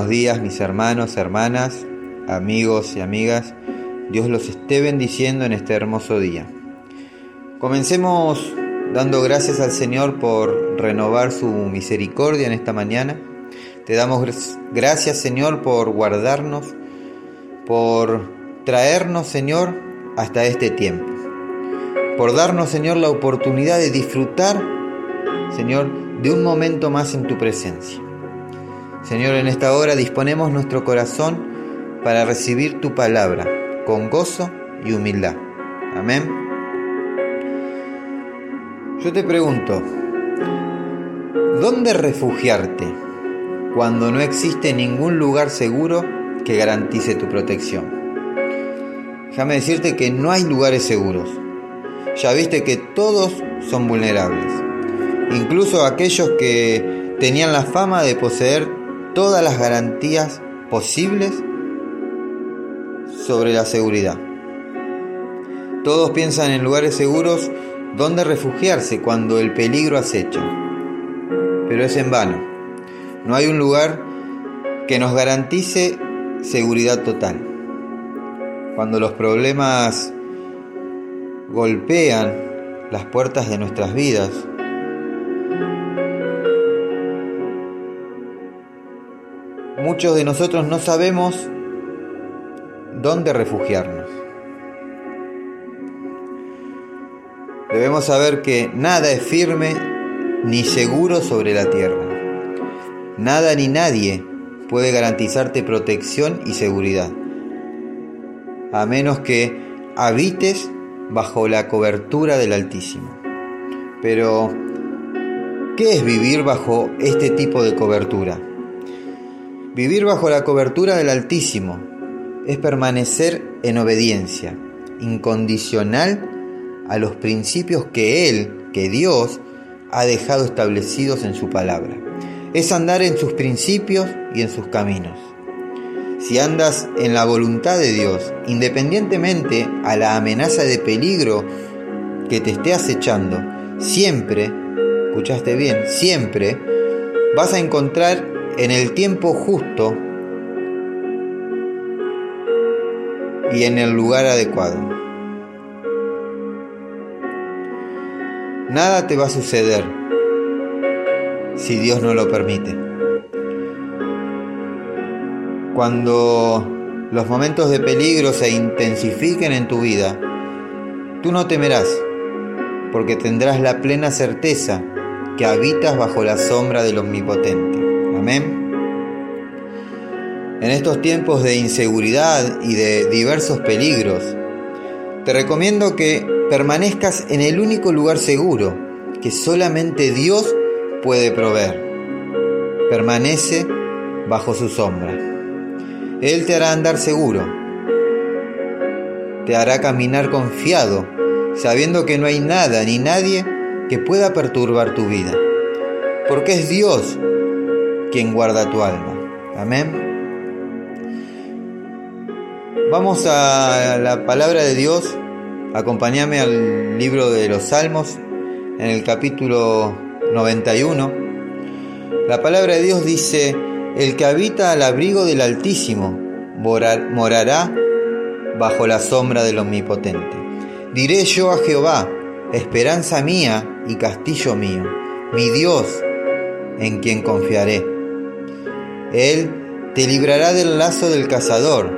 buenos días mis hermanos, hermanas, amigos y amigas. Dios los esté bendiciendo en este hermoso día. Comencemos dando gracias al Señor por renovar su misericordia en esta mañana. Te damos gracias Señor por guardarnos, por traernos Señor hasta este tiempo. Por darnos Señor la oportunidad de disfrutar Señor de un momento más en tu presencia. Señor, en esta hora disponemos nuestro corazón para recibir tu palabra con gozo y humildad. Amén. Yo te pregunto, ¿dónde refugiarte cuando no existe ningún lugar seguro que garantice tu protección? Déjame decirte que no hay lugares seguros. Ya viste que todos son vulnerables. Incluso aquellos que tenían la fama de poseer todas las garantías posibles sobre la seguridad. Todos piensan en lugares seguros donde refugiarse cuando el peligro acecha. Pero es en vano. No hay un lugar que nos garantice seguridad total. Cuando los problemas golpean las puertas de nuestras vidas, muchos de nosotros no sabemos dónde refugiarnos. Debemos saber que nada es firme ni seguro sobre la tierra. Nada ni nadie puede garantizarte protección y seguridad, a menos que habites bajo la cobertura del Altísimo. Pero, ¿qué es vivir bajo este tipo de cobertura? Vivir bajo la cobertura del Altísimo es permanecer en obediencia incondicional a los principios que Él, que Dios, ha dejado establecidos en su palabra. Es andar en sus principios y en sus caminos. Si andas en la voluntad de Dios, independientemente a la amenaza de peligro que te esté acechando, siempre, escuchaste bien, siempre vas a encontrar en el tiempo justo y en el lugar adecuado. Nada te va a suceder si Dios no lo permite. Cuando los momentos de peligro se intensifiquen en tu vida, tú no temerás, porque tendrás la plena certeza que habitas bajo la sombra del Omnipotente. Amén. En estos tiempos de inseguridad y de diversos peligros, te recomiendo que permanezcas en el único lugar seguro que solamente Dios puede proveer. Permanece bajo su sombra. Él te hará andar seguro. Te hará caminar confiado, sabiendo que no hay nada ni nadie que pueda perturbar tu vida. Porque es Dios quien guarda tu alma. Amén. Vamos a la palabra de Dios. Acompáñame al libro de los Salmos, en el capítulo 91. La palabra de Dios dice, el que habita al abrigo del Altísimo morará bajo la sombra del Omnipotente. Diré yo a Jehová, esperanza mía y castillo mío, mi Dios en quien confiaré. Él te librará del lazo del cazador,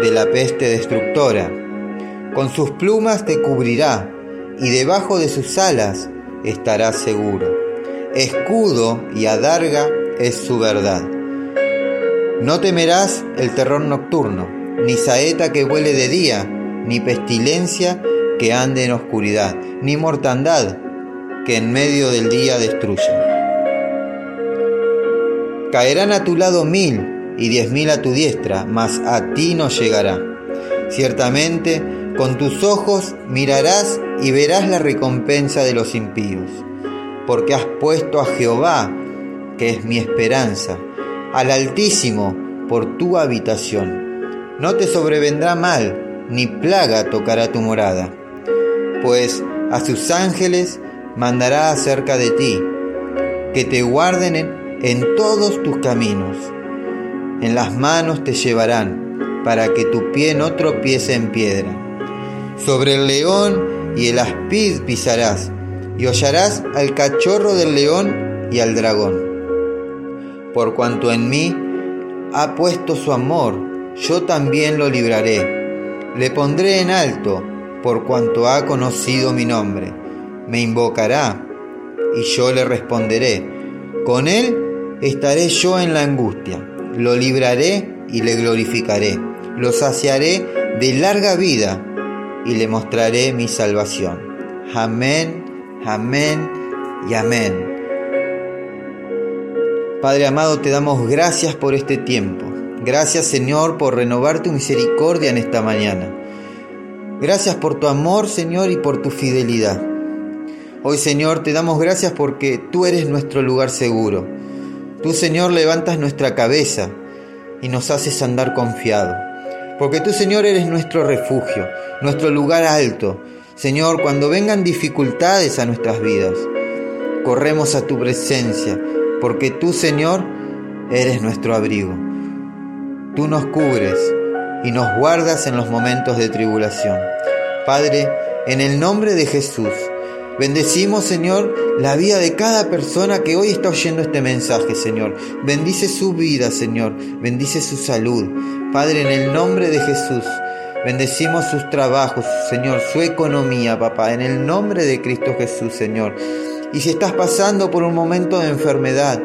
de la peste destructora. Con sus plumas te cubrirá y debajo de sus alas estarás seguro. Escudo y adarga es su verdad. No temerás el terror nocturno, ni saeta que vuele de día, ni pestilencia que ande en oscuridad, ni mortandad que en medio del día destruya. Caerán a tu lado mil y diez mil a tu diestra, mas a ti no llegará. Ciertamente, con tus ojos mirarás y verás la recompensa de los impíos, porque has puesto a Jehová, que es mi esperanza, al Altísimo por tu habitación. No te sobrevendrá mal, ni plaga tocará tu morada, pues a sus ángeles mandará acerca de ti, que te guarden en en todos tus caminos. en las manos te llevarán, para que tu pie no tropiece en piedra. Sobre el león y el aspid pisarás, y hollarás al cachorro del león y al dragón. Por cuanto en mí ha puesto su amor, yo también lo libraré. Le pondré en alto, por cuanto ha conocido mi nombre. Me invocará, y yo le responderé. Con él estaré yo en la angustia. Lo libraré y le glorificaré. Lo saciaré de larga vida y le mostraré mi salvación. Amén, amén y amén. Padre amado, te damos gracias por este tiempo. Gracias Señor por renovar tu misericordia en esta mañana. Gracias por tu amor Señor y por tu fidelidad. Hoy Señor te damos gracias porque tú eres nuestro lugar seguro. Tú Señor levantas nuestra cabeza y nos haces andar confiado. Porque tú Señor eres nuestro refugio, nuestro lugar alto. Señor, cuando vengan dificultades a nuestras vidas, corremos a tu presencia porque tú, Señor, eres nuestro abrigo. Tú nos cubres y nos guardas en los momentos de tribulación. Padre, en el nombre de Jesús, bendecimos, Señor, la vida de cada persona que hoy está oyendo este mensaje, Señor. Bendice su vida, Señor. Bendice su salud. Padre, en el nombre de Jesús. Bendecimos sus trabajos, Señor, su economía, papá, en el nombre de Cristo Jesús, Señor. Y si estás pasando por un momento de enfermedad,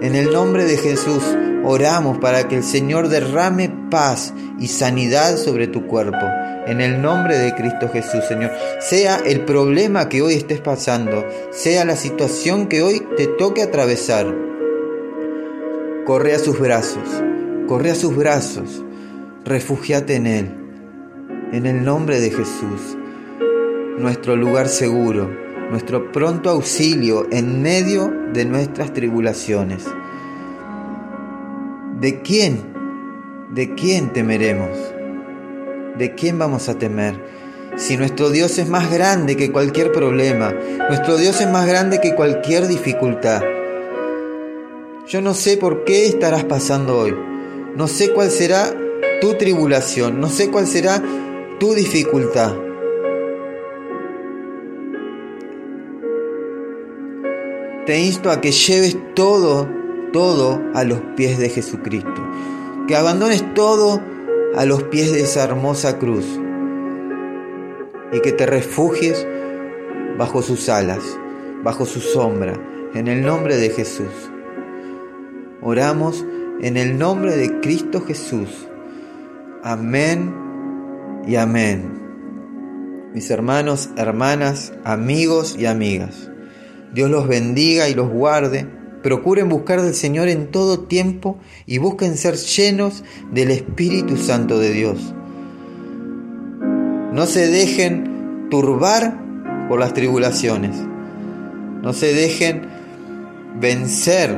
en el nombre de Jesús oramos para que el Señor derrame paz y sanidad sobre tu cuerpo. En el nombre de Cristo Jesús, Señor. Sea el problema que hoy estés pasando, sea la situación que hoy te toque atravesar. Corre a sus brazos, corre a sus brazos, refugiate en Él. En el nombre de Jesús, nuestro lugar seguro nuestro pronto auxilio en medio de nuestras tribulaciones. ¿De quién? ¿De quién temeremos? ¿De quién vamos a temer? Si nuestro Dios es más grande que cualquier problema, nuestro Dios es más grande que cualquier dificultad. Yo no sé por qué estarás pasando hoy, no sé cuál será tu tribulación, no sé cuál será tu dificultad. te insto a que lleves todo, todo a los pies de Jesucristo. Que abandones todo a los pies de esa hermosa cruz. Y que te refugies bajo sus alas, bajo su sombra, en el nombre de Jesús. Oramos en el nombre de Cristo Jesús. Amén y amén. Mis hermanos, hermanas, amigos y amigas. Dios los bendiga y los guarde. Procuren buscar del Señor en todo tiempo y busquen ser llenos del Espíritu Santo de Dios. No se dejen turbar por las tribulaciones. No se dejen vencer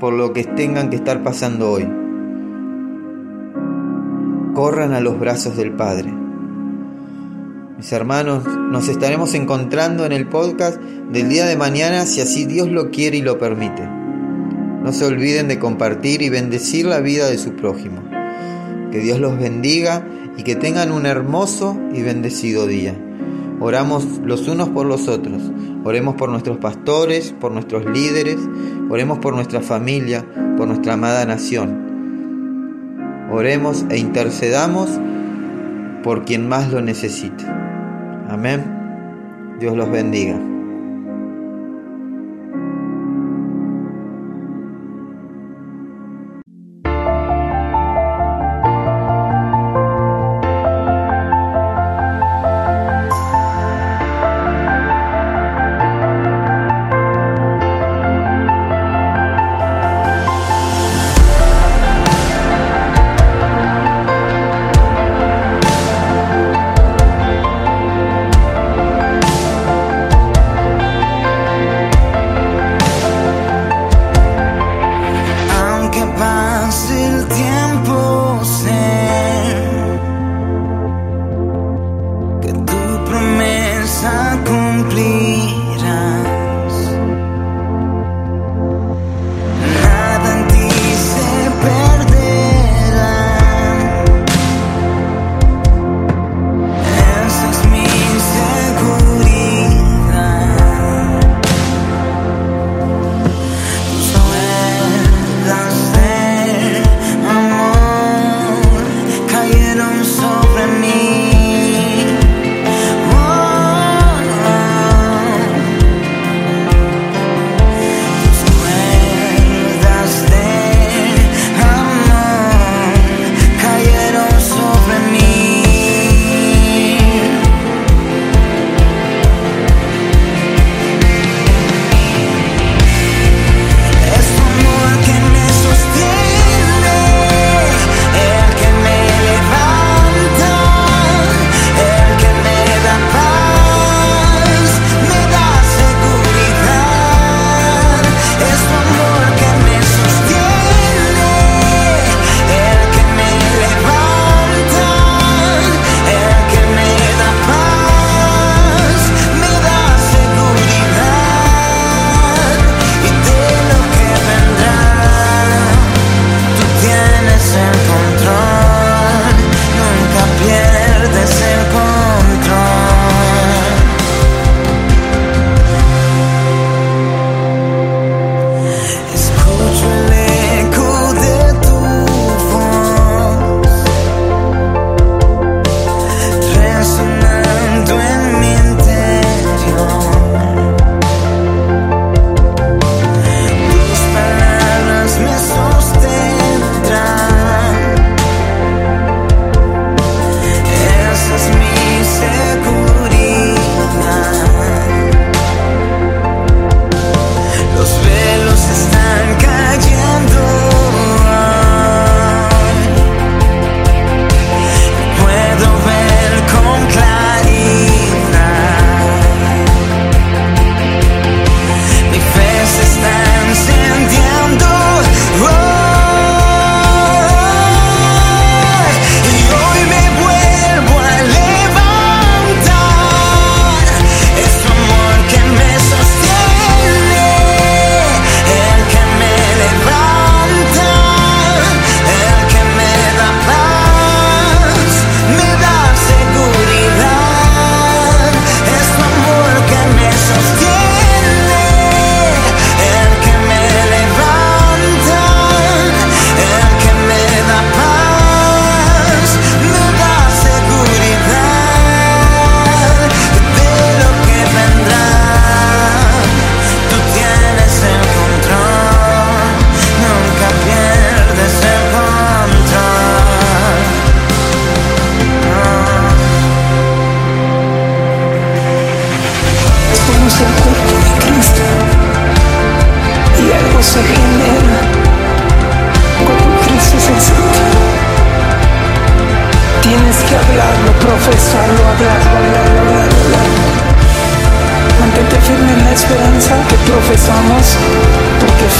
por lo que tengan que estar pasando hoy. Corran a los brazos del Padre. Mis hermanos, nos estaremos encontrando en el podcast del día de mañana si así Dios lo quiere y lo permite. No se olviden de compartir y bendecir la vida de su prójimo. Que Dios los bendiga y que tengan un hermoso y bendecido día. Oramos los unos por los otros. Oremos por nuestros pastores, por nuestros líderes. Oremos por nuestra familia, por nuestra amada nación. Oremos e intercedamos por quien más lo necesita. Amén. Dios los bendiga.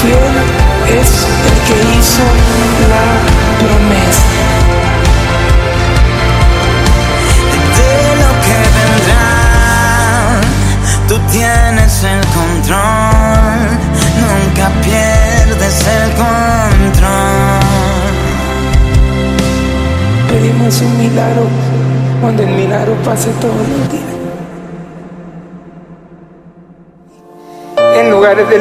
es el que hizo la promesa. De lo que vendrá, tú tienes el control, nunca pierdes el control. Pedimos un milagro donde el milagro pase todo los días. en lugares de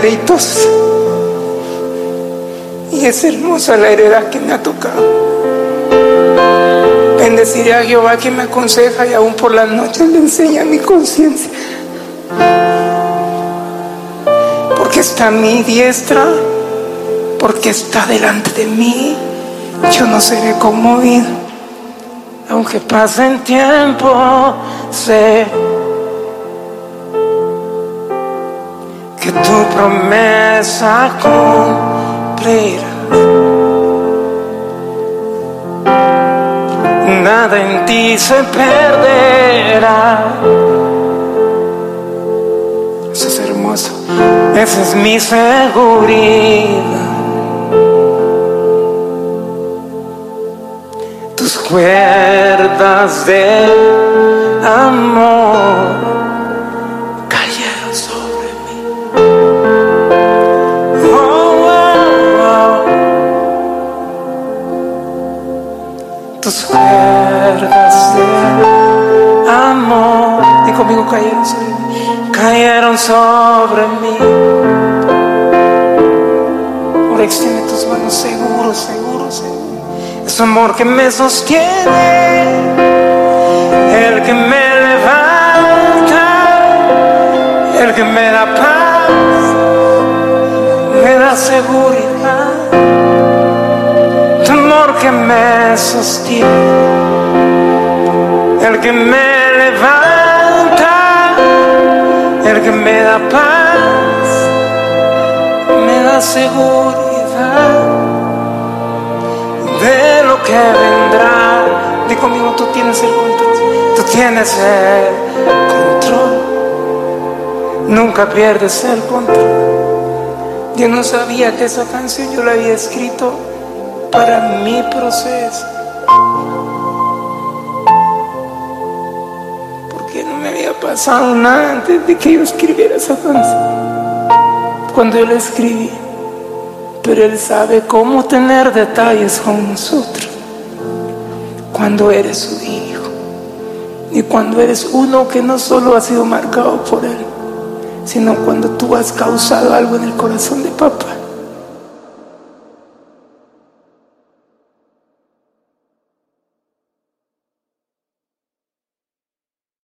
es hermosa la heredad que me ha tocado. Bendeciré a Jehová que me aconseja y aún por las noches le enseña mi conciencia. Porque está mi diestra, porque está delante de mí yo no seré conmovido, aunque pase el tiempo, sé que tu promesa cumplirá. Nada en ti se perderá. Eso es hermoso. Esa es mi seguridad. cuerdas de amor Tus cuerdas de amor, y conmigo cayeron sobre mí, cayeron sobre mí. Ahora extiende tus manos seguros, seguros, seguros es amor que me sostiene, el que me levanta, el que me da paz, me da seguridad. Que me sostiene, el que me levanta, el que me da paz, me da seguridad de lo que vendrá. Di conmigo, tú tienes el control. Tú tienes el control. Nunca pierdes el control. Yo no sabía que esa canción yo la había escrito para mi proceso. Porque no me había pasado nada antes de que yo escribiera esa canción. Cuando yo la escribí pero Él sabe cómo tener detalles con nosotros cuando eres su hijo y cuando eres uno que no solo ha sido marcado por Él, sino cuando tú has causado algo en el corazón de papá.